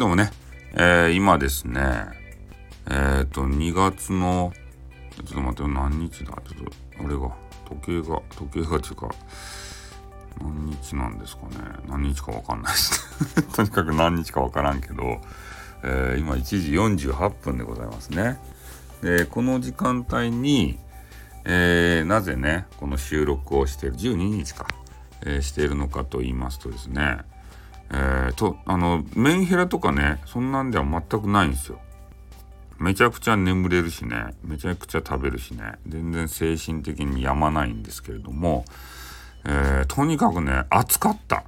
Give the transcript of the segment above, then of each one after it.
どもね、えー、今ですね、えっ、ー、と、2月の、ちょっと待って、何日だ？ちょっと、俺が、時計が、時計がっていうか、何日なんですかね。何日かわかんないです。とにかく何日かわからんけど、えー、今1時48分でございますね。で、この時間帯に、えー、なぜね、この収録をしている、12日か、えー、しているのかと言いますとですね、えー、と、あの、メンヘラとかね、そんなんでは全くないんですよ。めちゃくちゃ眠れるしね、めちゃくちゃ食べるしね、全然精神的にやまないんですけれども、えー、とにかくね、暑かった。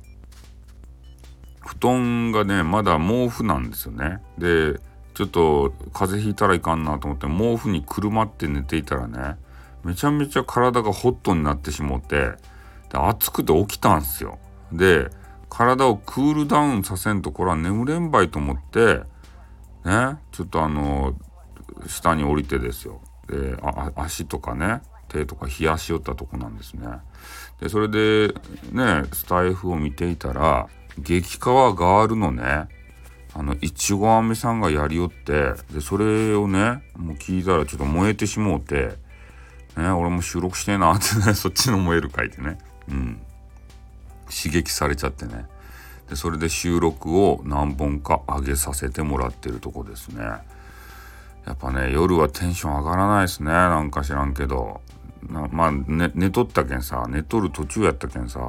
布団がね、まだ毛布なんですよね。で、ちょっと風邪ひいたらいかんなと思って毛布にくるまって寝ていたらね、めちゃめちゃ体がホットになってしもって、で暑くて起きたんですよ。で、体をクールダウンさせんとこれは眠れんばいと思って、ね、ちょっとあの、下に降りてですよ。で、足とかね、手とか冷やし寄ったとこなんですね。で、それでね、スタイフを見ていたら、激川ガールのね、あの、いちごあめさんがやりよって、で、それをね、もう聞いたらちょっと燃えてしもうて、ね、俺も収録してえなってね、そっちの燃える書いてね。うん。刺激されちゃってね。で、それで収録を何本か上げさせてもらってるとこですね。やっぱね、夜はテンション上がらないですね。なんか知らんけど。まあ、ね、寝とったけんさ、寝とる途中やったけんさ、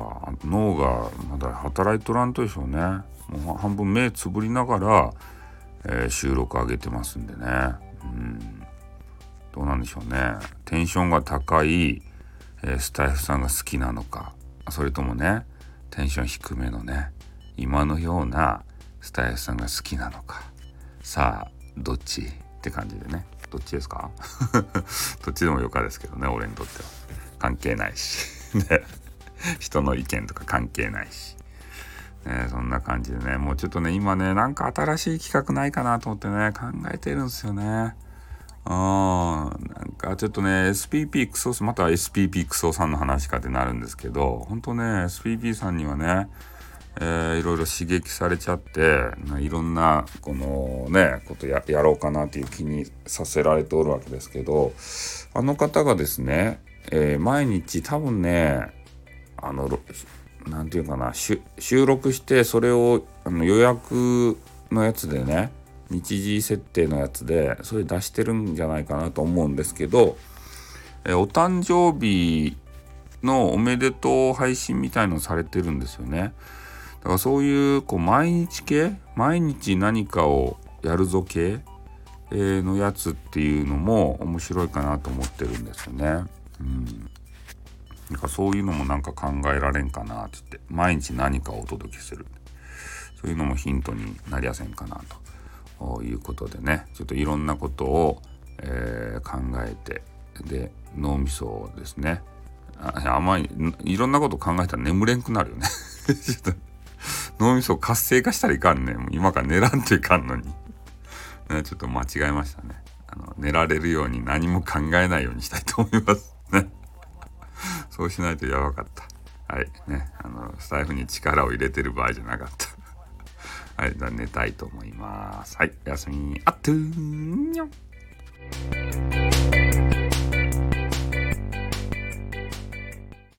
脳がまだ働いとらんとでしょうね。もう半分目つぶりながら、えー、収録上げてますんでね。うん。どうなんでしょうね。テンションが高い、え、スタイフさんが好きなのか、それともね、テンション低めのね、今のようなスタイフさんが好きなのか。さあ、どっちって感じでね。どっちですか？どっちでもよかですけどね、俺にとっては。関係ないし。ね。人の意見とか関係ないし。ね、そんな感じでね、もうちょっとね、今ね、なんか新しい企画ないかなと思ってね、考えてるんですよね。うん、なんかちょっとね、SPP クソ、また SPP クソさんの話かってなるんですけど、ほんとね、SPP さんにはね、えー、いろいろ刺激されちゃっていろんなこのねことややろうかなっていう気にさせられておるわけですけどあの方がですね、えー、毎日多分ねあの何て言うかな収録してそれをあの予約のやつでね日時設定のやつでそれ出してるんじゃないかなと思うんですけど、え、お誕生日のおめでとう配信みたいのされてるんですよね。だからそういうこう毎日系毎日何かをやるぞ系、えー、のやつっていうのも面白いかなと思ってるんですよね。うん。なんかそういうのもなんか考えられんかなってって毎日何かをお届けするそういうのもヒントになりやせんかなということでねちょっといろんなことを、えー、考えてで脳みそをですねああんまりいろんなこと考えたら眠れんくなるよね ちょっと脳みそを活性化したらいかんねん。今から寝らんといかんのに。ね、ちょっと間違えましたね。あの、寝られるように何も考えないようにしたいと思いますね。そうしないとやばかった。はい。ね。あの、スタイフに力を入れてる場合じゃなかった。はい。じゃあ寝たいと思います。はい。おやすみ。あっとーにょん。